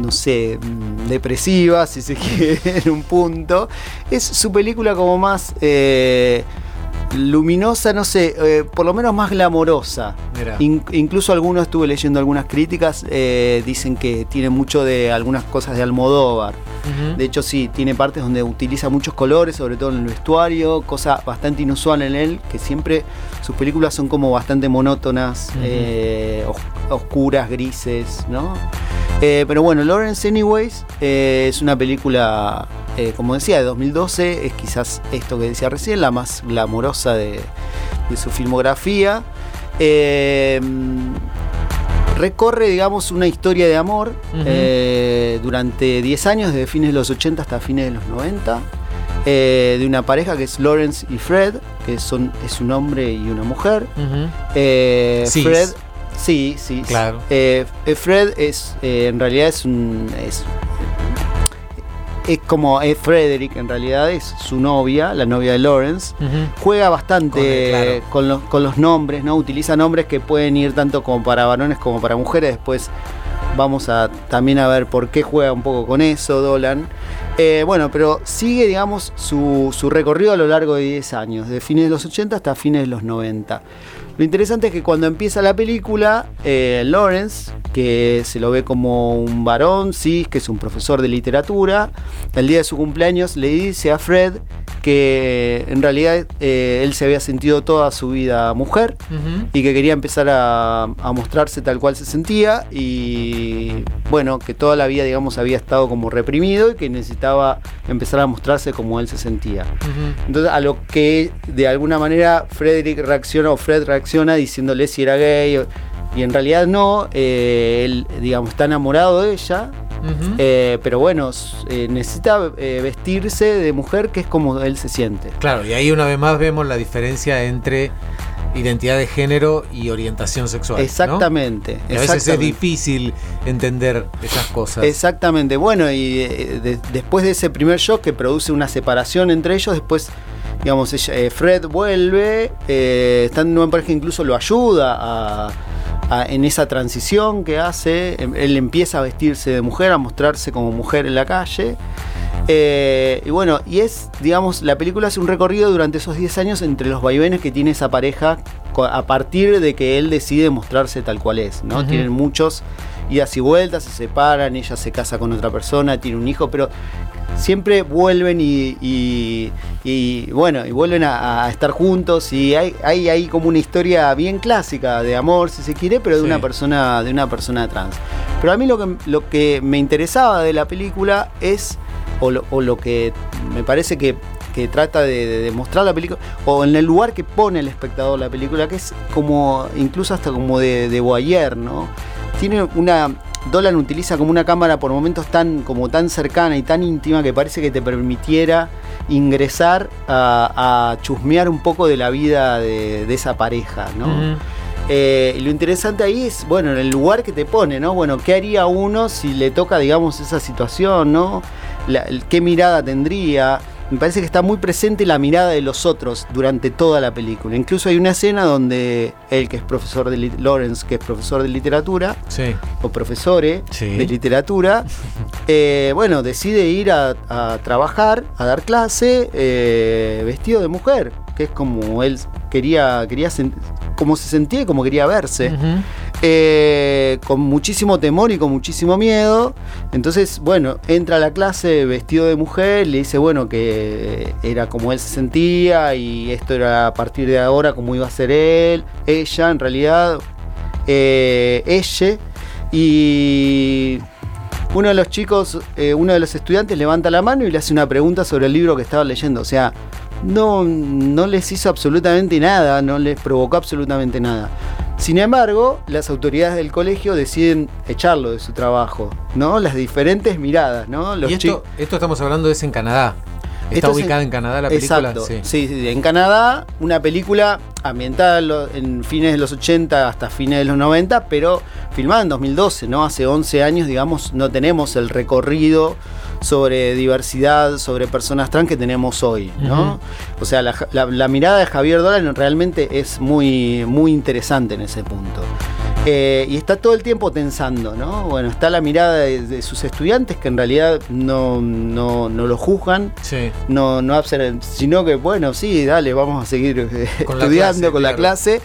Q: no sé, depresiva, si se quiere, en un punto. Es su película como más eh, luminosa, no sé, eh, por lo menos más glamorosa. In- incluso algunos estuve leyendo algunas críticas, dicen que tiene mucho de algunas cosas de Almodóvar. De hecho, sí, tiene partes donde utiliza muchos colores, sobre todo en el vestuario, cosa bastante inusual en él, que siempre sus películas son como bastante monótonas, eh, os- oscuras, grises, ¿no? Eh, pero bueno, Lawrence Anyways eh, es una película, eh, como decía, de 2012, es quizás esto que decía recién, la más glamorosa de, de su filmografía. Eh, recorre, digamos, una historia de amor eh, durante 10 años, desde fines de los 80 hasta fines de los 90, eh, de una pareja que es Lawrence y Fred, que son, es un hombre y una mujer.
B: Ujú.
Q: Eh,
B: Cis.
Q: Fred, sí, sí.
B: Claro.
Q: Eh, eh, Fred es, eh, en realidad es un, es, es como eh, Frederick, en realidad es su novia, la novia de Lawrence. Juega bastante
B: Con el- claro.
Q: con, los, con los nombres, ¿no? Utiliza nombres que pueden ir tanto como para varones como para mujeres. Después vamos a también a ver por qué juega un poco con eso, Dolan. Eh, bueno, pero sigue, digamos, su, su recorrido a lo largo de 10 años, de fines de los 80 hasta fines de los 90. Lo interesante es que cuando empieza la película, eh, Lawrence, que se lo ve como un varón, sí, que es un profesor de literatura, el día de su cumpleaños le dice a Fred que en realidad eh, él se había sentido toda su vida mujer y que quería empezar a, a mostrarse tal cual se sentía y bueno, que toda la vida digamos había estado como reprimido y que necesitaba empezar a mostrarse como él se sentía. Entonces a lo que de alguna manera Frederick reacciona o Fred reacciona diciéndole si era gay y en realidad no, eh, él digamos está enamorado de ella. Eh, pero bueno, eh, necesita eh, vestirse de mujer que es como él se siente.
B: Claro, y ahí una vez más vemos la diferencia entre identidad de género y orientación sexual. ¿no?
Q: Exactamente.
B: Y a veces es difícil entender esas cosas.
Q: Exactamente. Bueno, y de- después de ese primer shock que produce una separación entre ellos, después, digamos, ella- eh, Fred vuelve, eh, estando en pareja incluso lo ayuda a- a- en esa transición que hace. Em- Él empieza a vestirse de mujer, a mostrarse como mujer en la calle. Eh, y bueno, y es, digamos, la película hace un recorrido durante esos 10 años entre los vaivenes que tiene esa pareja a partir de que él decide mostrarse tal cual es, ¿no? Tienen muchos idas y vueltas, se separan, ella se casa con otra persona, tiene un hijo, pero siempre vuelven y, y- y, bueno, y vuelven a, a estar juntos y hay, hay ahí como una historia bien clásica de amor, si se quiere, pero de
B: Sí.
Q: una persona, de una persona trans. Pero a mí lo que, lo que me interesaba de la película es, o lo, o lo que me parece que, que trata de, de demostrar la película, o en el lugar que pone el espectador la película, que es como, incluso hasta como de, de voyeur, ¿no? Tiene una, Dolan utiliza como una cámara por momentos tan, como tan cercana y tan íntima que parece que te permitiera ingresar a, a chusmear un poco de la vida de, de esa pareja, ¿no? Eh, y lo interesante ahí es, bueno, en el lugar que te pone, ¿no? Bueno, ¿qué haría uno si le toca, digamos, esa situación, ¿no? La- ¿Qué mirada tendría? Me parece que está muy presente la mirada de los otros durante toda la película. Incluso hay una escena donde él, que es profesor de Lawrence, que es profesor de literatura,
B: Sí.
Q: o profesore
B: Sí.
Q: de literatura, eh, bueno, decide ir a, a trabajar, a dar clase, eh, vestido de mujer, que es como él quería, quería como se sentía y como quería verse. Eh, con muchísimo temor y con muchísimo miedo. Entonces, bueno, entra a la clase vestido de mujer, le dice, bueno, que era como él se sentía y esto era a partir de ahora como iba a ser él, ella, en realidad, eh, ella. Y uno de los chicos, eh, uno de los estudiantes levanta la mano y le hace una pregunta sobre el libro que estaba leyendo. O sea, no, no les hizo absolutamente nada, no les provocó absolutamente nada. Sin embargo, las autoridades del colegio deciden echarlo de su trabajo, ¿no? Las diferentes miradas, ¿no? Los
B: y esto, esto estamos hablando es en Canadá. ¿Está
Q: Esto es
B: ubicada
Q: en-
B: en, Canadá la película?
Q: Exacto. Sí. sí, en Canadá, una película ambientada en fines de los 80 hasta fines de los 90, pero filmada en 2012, ¿no? Hace 11 años, digamos, no tenemos el recorrido sobre diversidad, sobre personas trans que tenemos hoy, ¿no? O sea, la, la- la mirada de Javier Dolan realmente es muy, muy interesante en ese punto. Eh, y está todo el tiempo tensando, ¿no? Bueno, está la mirada de, de sus estudiantes que en realidad no, no, no lo juzgan,
B: Sí.
Q: no, no sino que, bueno, sí, dale, vamos a seguir eh,
B: la
Q: estudiando
B: clase,
Q: con la
B: claro.
Q: clase.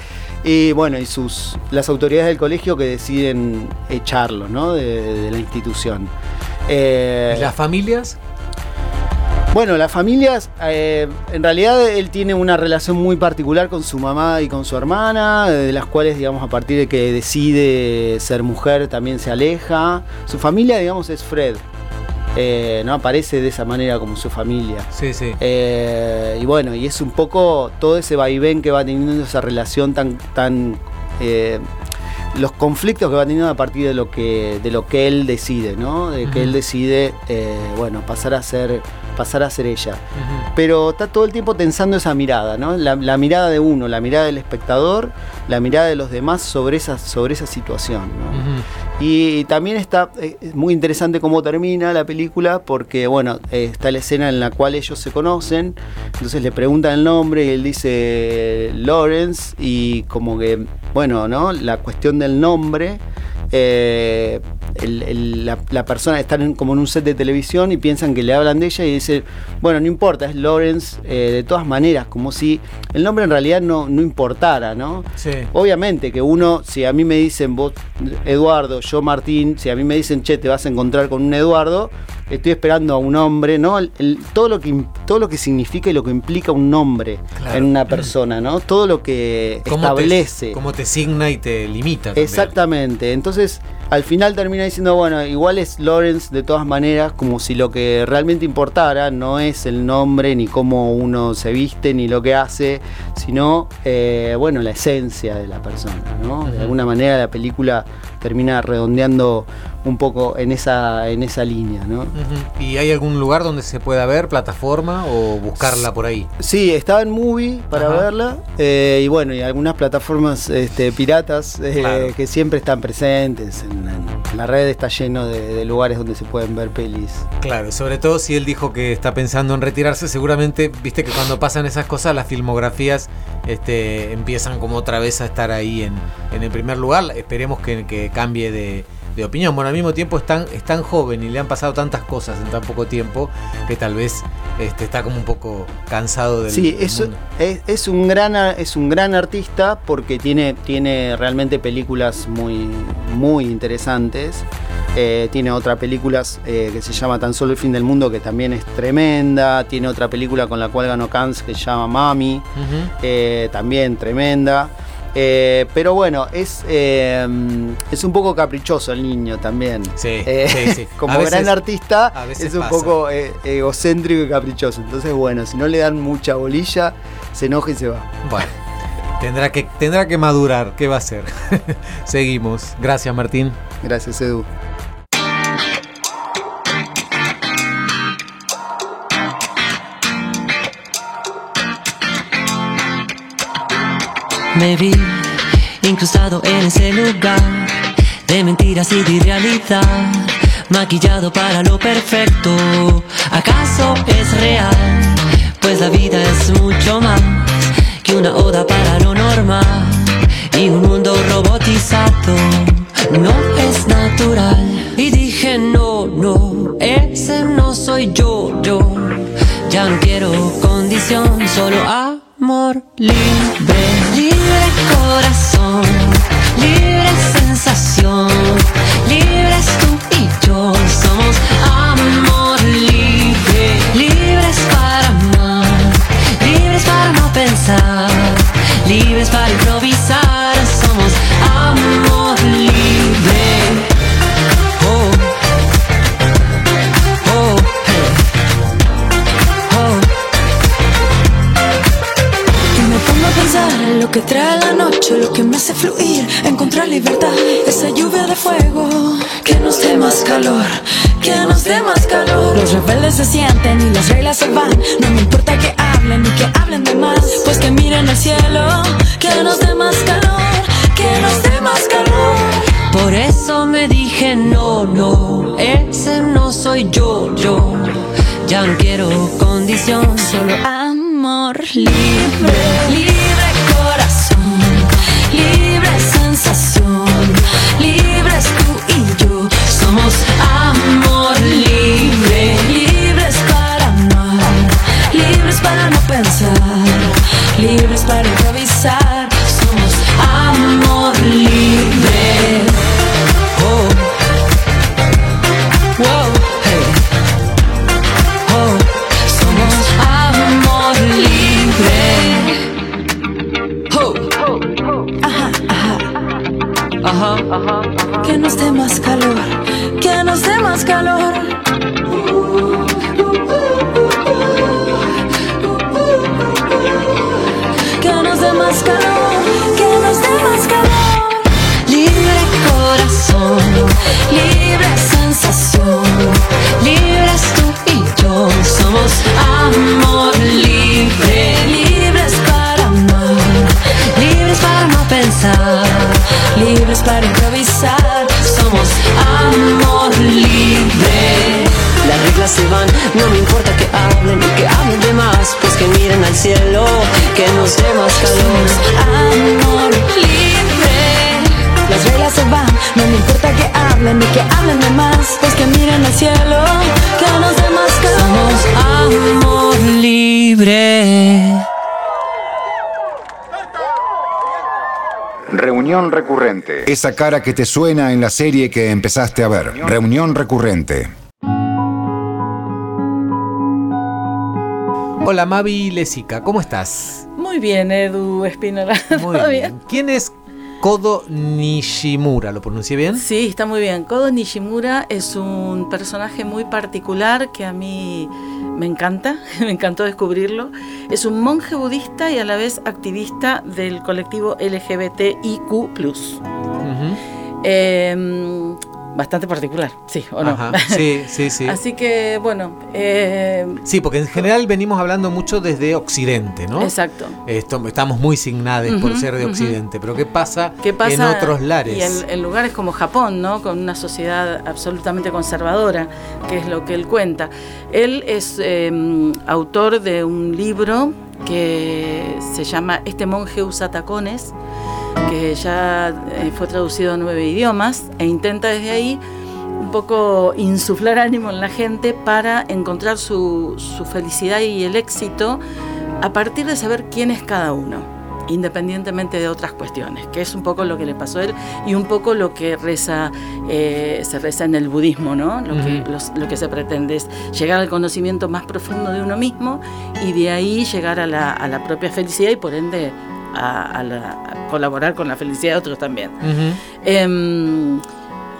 Q: Y bueno, y sus las autoridades del colegio que deciden echarlo, ¿no? De, de la institución. Eh,
B: ¿Y las familias?
Q: bueno, las familias, eh, en realidad él tiene una relación muy particular con su mamá y con su hermana, de las cuales, digamos, a partir de que decide ser mujer también se aleja. Su familia, digamos, es Fred. Eh, no aparece de esa manera como su familia.
B: Sí, sí.
Q: Eh, y bueno, y es un poco todo ese vaivén que va teniendo esa relación tan, tan eh, los conflictos que va teniendo a partir de lo que, de lo que él decide, ¿no? De que él decide, eh, bueno, pasar a ser, pasar a ser ella. Pero está todo el tiempo tensando esa mirada, ¿no? La, la mirada de uno, la mirada del espectador, la mirada de los demás sobre esa, sobre esa situación, ¿no? Y también está eh, es muy interesante cómo termina la película porque, bueno, eh, está la escena en la cual ellos se conocen, entonces le preguntan el nombre y él dice Lawrence y como que, bueno, ¿no? La cuestión del nombre, eh, el- el- la, la persona está en- como en un set de televisión y piensan que le hablan de ella y dice, bueno, no importa, es Lawrence eh, de todas maneras, como si el nombre en realidad no, no importara, ¿no?
B: Sí.
Q: Obviamente que uno, si a mí me dicen vos, Eduardo, yo Martín, si a mí me dicen, che, te vas a encontrar con un Eduardo, estoy esperando a un hombre, ¿no? El- el- todo, lo que, todo lo que significa y lo que implica un nombre
B: Claro.
Q: en una persona, ¿no? Todo lo que
B: ¿Cómo
Q: establece.
B: Te, cómo te signa y te limita. también.
Q: Exactamente. Entonces, al final termina diciendo, bueno, igual es Lawrence de todas maneras, como si lo que realmente importara no es el nombre, ni cómo uno se viste, ni lo que hace, sino, eh, bueno, la esencia de la persona, ¿no? De alguna manera la película termina redondeando un poco en esa, en esa línea, ¿no?
B: ¿Y hay algún lugar donde se pueda ver, plataforma o buscarla por ahí?
Q: Sí, estaba en Movie para
B: Ajá.
Q: verla. eh, y bueno, y algunas plataformas este, piratas eh,
B: Claro.
Q: que siempre están presentes. En, en la red está lleno de, de lugares donde se pueden ver pelis.
B: Claro, sobre todo si él dijo que está pensando en retirarse, seguramente, viste que cuando pasan esas cosas, las filmografías este, empiezan como otra vez a estar ahí en, en el primer lugar. Esperemos que, que cambie de, de opinión. Bueno, al mismo tiempo es tan, es tan joven y le han pasado tantas cosas en tan poco tiempo que tal vez este, está como un poco cansado del,
Q: Sí, es,
B: mundo.
Q: es, es un gran, es un gran artista porque tiene, tiene realmente películas muy, muy interesantes. Eh, tiene otra película eh, que se llama Tan solo el fin del mundo que también es tremenda. Tiene otra película con la cual ganó Cannes que se llama Mami. Eh, también tremenda. Eh, pero bueno, es, eh, es un poco caprichoso el niño también.
B: Sí,
Q: Eh,
B: sí, sí.
Q: Como
B: veces-
Q: gran artista,
B: a veces
Q: es un
B: pasa.
Q: poco eh, egocéntrico y caprichoso. Entonces, bueno, si no le dan mucha bolilla, se enoja y se va.
B: Bueno. Tendrá que, tendrá que madurar, ¿qué va a hacer? Seguimos. Gracias, Martín.
Q: Gracias, Edu.
R: Me incrustado en ese lugar de mentiras y de irrealidad, maquillado para lo perfecto. ¿Acaso es real? Pues la vida es mucho más que una oda para lo normal y un mundo robotizado. No es natural. Y dije, no, no, ese no soy yo, yo. Ya no quiero condición, solo amor libre, libre corazón,
S: libertad, esa lluvia de fuego que nos dé más calor, que nos dé más calor. Los rebeldes se sienten y las reglas se van, no me importa que hablen ni que hablen de más, pues que miren al cielo, que nos dé más calor, que nos dé más calor.
R: Por eso me dije no, no, ese no soy yo, yo. Ya no quiero condición, solo
S: amor libre
A: recurrente. Esa cara que te suena en la serie que empezaste a ver. Reunión recurrente.
B: Hola Mavi Lesica, ¿cómo estás?
T: Muy bien, Edu Espinola.
B: Muy
T: ¿Todo
B: bien. ¿Quién es Kodo Nishimura? ¿Lo pronuncié bien?
T: Sí, está muy bien. Kodo Nishimura es un personaje muy particular que a mí me encanta, me encantó descubrirlo. Es un monje budista y a la vez activista del colectivo LGBTIQ. Eh, bastante particular, sí, ¿o no?
B: Ajá, sí, sí, sí.
T: Así que, bueno. eh,
B: Sí, porque en general venimos hablando mucho desde Occidente, ¿no?
T: Exacto.
B: Esto, estamos muy signados por ser de. Occidente, pero ¿qué pasa,
T: ¿Qué pasa
B: en otros lares?
T: Y en, en lugares como Japón, ¿no? Con una sociedad absolutamente conservadora, que es lo que él cuenta. Él es eh, autor de un libro que se llama Este monje usa tacones, que ya eh, fue traducido a nueve idiomas e intenta desde ahí un poco insuflar ánimo en la gente para encontrar su, su felicidad y el éxito a partir de saber quién es cada uno, independientemente de otras cuestiones, que es un poco lo que le pasó a él y un poco lo que reza, eh, se reza en el budismo, ¿no? Lo, que, los- lo que se pretende es llegar al conocimiento más profundo de uno mismo y de ahí llegar a la, a la propia felicidad y por ende a, a la- a colaborar con la felicidad de otros también.
B: Ujú.
T: Em,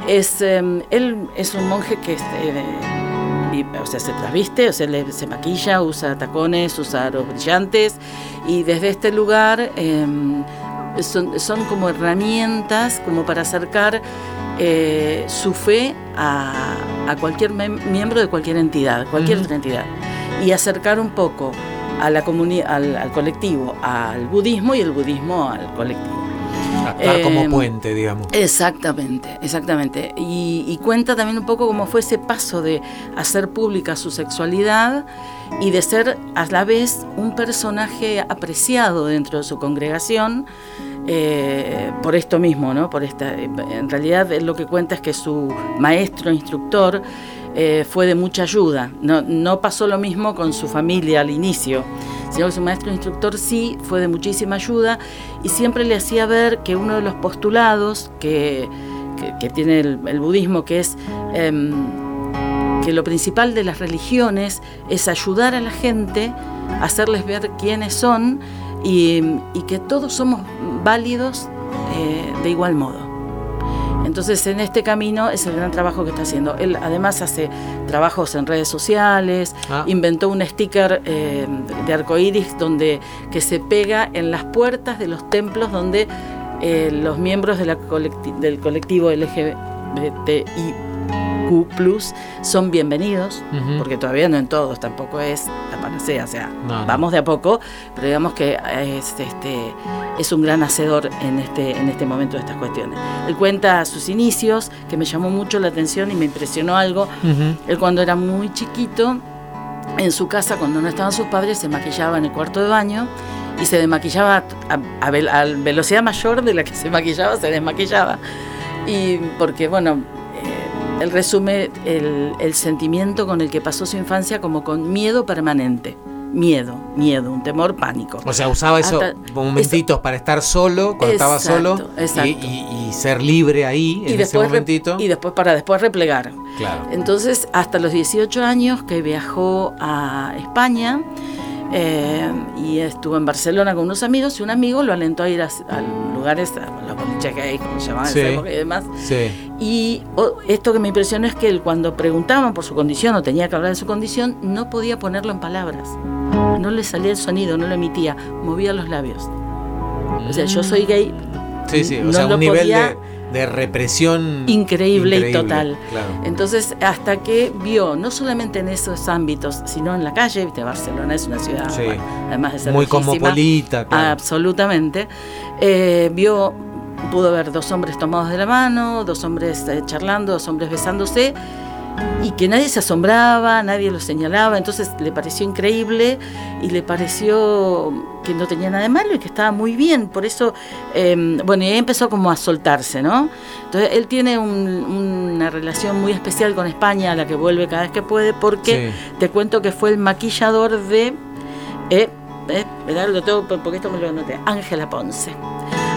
T: es, em, él es un monje que este, y, o sea, se las viste, o sea, le- se maquilla, usa tacones, usa aros brillantes y desde este lugar em, son, son como herramientas como para acercar eh, su fe a, a cualquier miembro de cualquier entidad, cualquier
B: Ujú.
T: otra entidad, y acercar un poco a la al, al colectivo, al budismo y el budismo al colectivo.
B: Actuar como
T: Em,
B: puente, digamos.
T: Exactamente, exactamente. Y, y cuenta también un poco cómo fue ese paso de hacer pública su sexualidad y de ser a la vez un personaje apreciado dentro de su congregación eh, por esto mismo, ¿no? Por esta, en realidad lo que cuenta es que su maestro, instructor, eh, fue de mucha ayuda. No, pasó lo mismo con su familia al inicio, sino que su maestro instructor sí fue de muchísima ayuda y siempre le hacía ver que uno de los postulados que, tiene el, budismo, que es em, que lo principal de las religiones es ayudar a la gente, hacerles ver quiénes son y, y que todos somos válidos eh, de igual modo. Entonces, en este camino es el gran trabajo que está haciendo. Él además hace trabajos en redes sociales,
B: Ah.
T: inventó un sticker eh, de arcoíris donde que se pega en las puertas de los templos donde eh, los miembros de la colecti- del colectivo LGBTIQ son bienvenidos,
B: Ujú.
T: porque todavía no en todos tampoco es la panacea, o sea,
B: No, no.
T: vamos de a poco, pero digamos que es, este, es un gran hacedor en este, en este momento de estas cuestiones. Él cuenta sus inicios, que me llamó mucho la atención y me impresionó algo.
B: Ujú.
T: Él cuando era muy chiquito, en su casa, cuando no estaban sus padres, se maquillaba en el cuarto de baño y se desmaquillaba a, a a velocidad mayor de la que se maquillaba, se desmaquillaba. Y porque, bueno, él resume el, el sentimiento con el que pasó su infancia como con miedo permanente. Miedo, miedo, un temor, pánico.
B: O sea, usaba eso
T: Hasta-
B: momentitos para estar solo, cuando estaba solo, y-
T: exacto.
B: Y, y ser libre ahí, en ese
T: después
B: momentito.
T: y después para después replegar.
B: Claro.
T: Entonces, hasta los 18 años que viajó a España eh, y estuvo en Barcelona con unos amigos, y un amigo lo alentó a ir a, a lugares, a los boliches gays, como se llamaban en
B: Sí.
T: esa época y demás.
B: Sí.
T: Y oh, esto que me impresionó es que él cuando preguntaban por su condición o tenía que hablar de su condición, no podía ponerlo en palabras. No le salía el sonido, no lo emitía, movía los labios. O sea, yo soy gay.
B: Sí, sí, o
T: no
B: sea, un nivel
T: podía-
B: de, de represión
T: increíble, y total.
B: claro.
T: Entonces, hasta que vio, no solamente en esos ámbitos, sino en la calle, viste, Barcelona es una ciudad,
B: Sí.
T: bueno, además de ser
B: Muy cosmopolita, claro.
T: absolutamente, eh, vio, pudo ver dos hombres tomados de la mano, dos hombres eh, charlando, dos hombres besándose, y que nadie se asombraba, nadie lo señalaba, entonces le pareció increíble y le pareció que no tenía nada de malo y que estaba muy bien, por eso, eh, bueno, y ahí empezó como a soltarse, ¿no? Entonces él tiene un- una relación muy especial con España, a la que vuelve cada vez que puede, porque
B: Sí.
T: te cuento que fue el maquillador de, eh, eh, lo tengo porque esto me lo anoté, Ángela Ponce.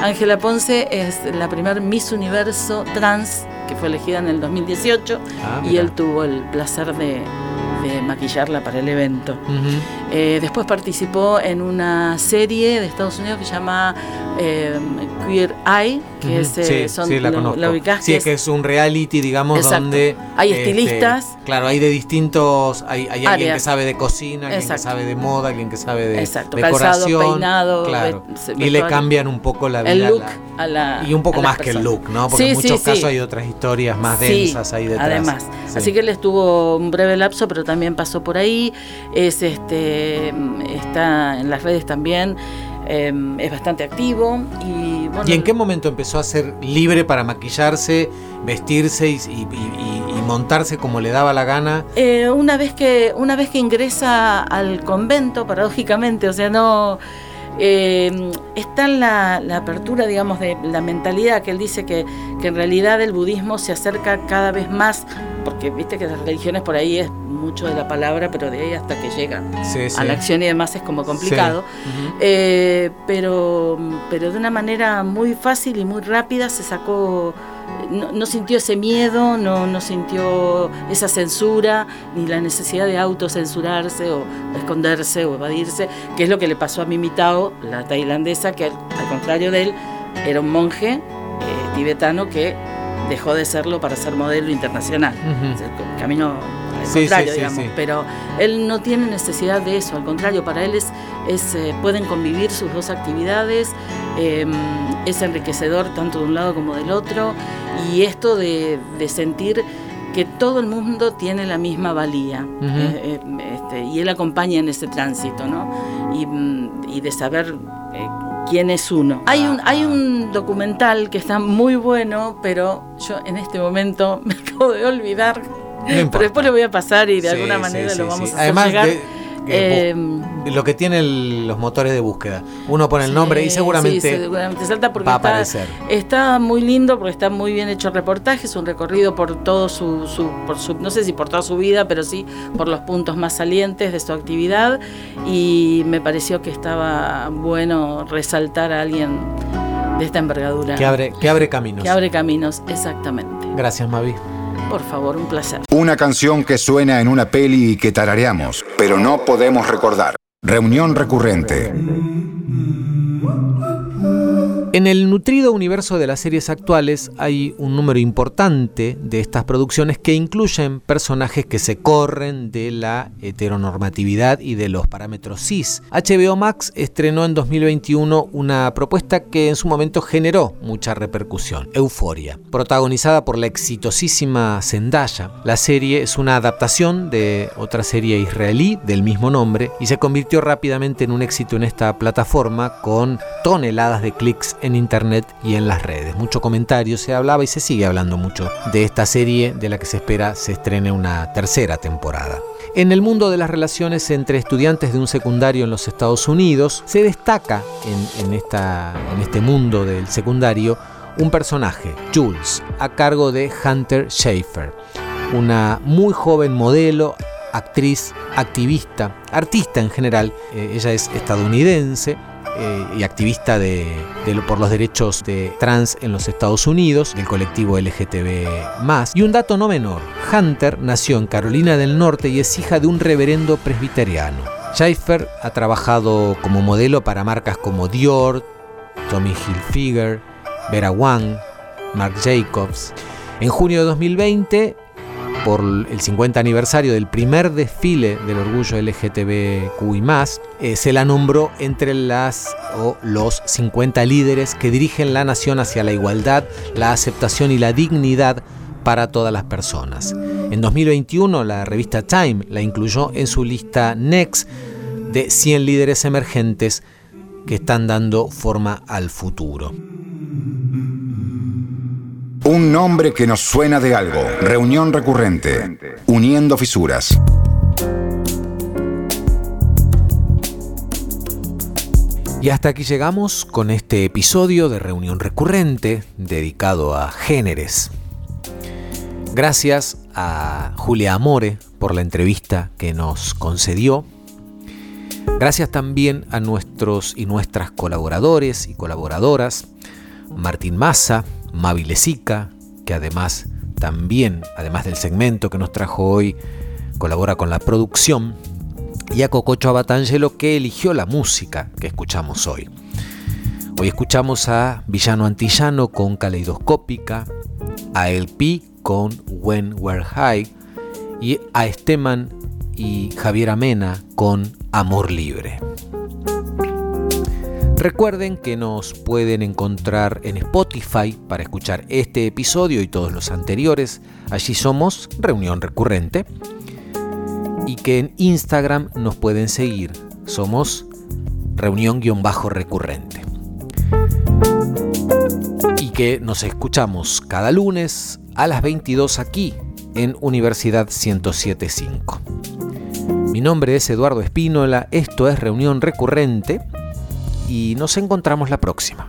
T: Ángela Ponce es la primer Miss Universo trans que fue elegida en el 2018
B: Ah,
T: y él tuvo el placer de, de maquillarla para el evento. Eh, después participó en una serie de Estados Unidos que se llama eh, Queer Eye, que
B: Ujú.
T: es, eh,
B: sí,
T: son,
B: sí, la
T: lo-
B: conozco.
T: la ubicás,
B: sí,
T: que
B: es que es un reality, digamos,
T: Exacto.
B: donde...
T: Hay
B: este,
T: estilistas.
B: claro, hay de distintos... Hay, hay alguien que sabe de cocina, alguien
T: Exacto.
B: que sabe de moda, alguien que sabe de
T: Exacto, calzado,
B: decoración.
T: peinado,
B: claro.
T: ve-
B: y le cambian un poco la vida.
T: el
B: a
T: look
B: la-
T: a la
B: y un poco más que el look, ¿no? Porque
T: Sí,
B: en muchos casos hay otras historias más densas ahí detrás.
T: Además,
B: Sí.
T: así que él estuvo un breve lapso, pero también pasó por ahí. Es este está en las redes también, eh, es bastante activo y bueno.
B: ¿Y en qué momento empezó a ser libre para maquillarse, vestirse y, y- y- y montarse como le daba la gana?
T: Eh, una vez que una vez que ingresa al convento, paradójicamente, o sea, no eh, está la, la apertura, digamos, de la mentalidad que él dice que, que en realidad el budismo se acerca cada vez más, porque viste que las religiones por ahí es mucho de la palabra, pero de ahí hasta que llega
B: Sí, sí.
T: a la acción y demás es como complicado.
B: Sí. Ujú.
T: Eh, pero, pero de una manera muy fácil y muy rápida se sacó, no, no sintió ese miedo, no, no sintió esa censura, ni la necesidad de autocensurarse o esconderse o evadirse, que es lo que le pasó a Mimi Tao, la tailandesa, que al, al contrario de él era un monje eh, tibetano que dejó de serlo para ser modelo internacional.
B: Ujú.
T: O sea, el camino al
B: Sí,
T: contrario,
B: sí,
T: digamos.
B: sí.
T: Pero él no tiene necesidad de eso, al contrario, para él es, es eh, pueden convivir sus dos actividades, eh, es enriquecedor tanto de un lado como del otro, y esto de, de sentir que todo el mundo tiene la misma valía
B: Ujú.
T: eh, eh, este, y él acompaña en ese tránsito, ¿no? Y, mm, y de saber eh, quién es uno. Hay un, hay un documental que está muy bueno, pero yo en este momento me acabo de olvidar. Pero después lo voy a pasar y de
B: Sí,
T: alguna manera
B: sí,
T: lo vamos a hacer
B: Además
T: llegar.
B: de-
T: Eh,
B: Lo que tienen los motores de búsqueda. Uno pone el nombre y seguramente,
T: sí, seguramente salta porque
B: va a
T: está,
B: aparecer.
T: está muy lindo porque está muy bien hecho el reportaje, es un recorrido por todo su, su- por su, no sé si por toda su vida, pero sí por los puntos más salientes de su actividad y me pareció que estaba bueno resaltar a alguien de esta envergadura.
B: que abre, que abre caminos.
T: Que abre caminos, exactamente.
B: Gracias, Mavi.
T: Por favor, un placer.
A: Una canción que suena en una peli y que tarareamos, pero no podemos recordar. Reunión recurrente.
B: En el nutrido universo de las series actuales hay un número importante de estas producciones que incluyen personajes que se corren de la heteronormatividad y de los parámetros cis. HBO Max estrenó en 2021 una propuesta que en su momento generó mucha repercusión, Euforia. Protagonizada por la exitosísima Zendaya, la serie es una adaptación de otra serie israelí del mismo nombre y se convirtió rápidamente en un éxito en esta plataforma con toneladas de clics en internet y en las redes. Mucho comentario se hablaba y se sigue hablando mucho de esta serie de la que se espera se estrene una tercera temporada. En el mundo de las relaciones entre estudiantes de un secundario en los Estados Unidos, se destaca en, en esta, en este mundo del secundario un personaje, Jules, a cargo de Hunter Schaefer, una muy joven modelo, actriz, activista, artista en general. Eh, ella es estadounidense eh, y activista de, por los derechos de trans en los Estados Unidos, del colectivo LGTB. Y un dato no menor: Hunter nació en Carolina del Norte y es hija de un reverendo presbiteriano. Schaefer ha trabajado como modelo para marcas como Dior, Tommy Hilfiger, Vera Wang, Marc Jacobs. En junio de 2020, por el 50 aniversario del primer desfile del orgullo LGTBQI+, eh, se la nombró entre las o los 50 líderes que dirigen la nación hacia la igualdad, la aceptación y la dignidad para todas las personas. En 2021, la revista Time la incluyó en su lista Next de 100 líderes emergentes que están dando forma al futuro.
A: Un nombre que nos suena de algo. Reunión recurrente. Uniendo fisuras.
B: Y hasta aquí llegamos con este episodio de Reunión Recurrente dedicado a géneres. Gracias a Julia Amore por la entrevista que nos concedió. Gracias también a nuestros y nuestras colaboradores y colaboradoras, Martín Massa, Mavi Lesica, que además también, además del segmento que nos trajo hoy, colabora con la producción, y a Cococho Abatangelo que eligió la música que escuchamos hoy. Hoy escuchamos a Villano Antillano con Caleidoscópica, a LP con When We're High y a Esteman y Javier Amena con Amor Libre. Recuerden que nos pueden encontrar en Spotify para escuchar este episodio y todos los anteriores. Allí somos Reunión Recurrente. Y que en Instagram nos pueden seguir. Somos Reunión-Recurrente. Y que nos escuchamos cada lunes a las 22 aquí en Universidad 1075. Mi nombre es Eduardo Espínola, esto es Reunión Recurrente y nos encontramos la próxima.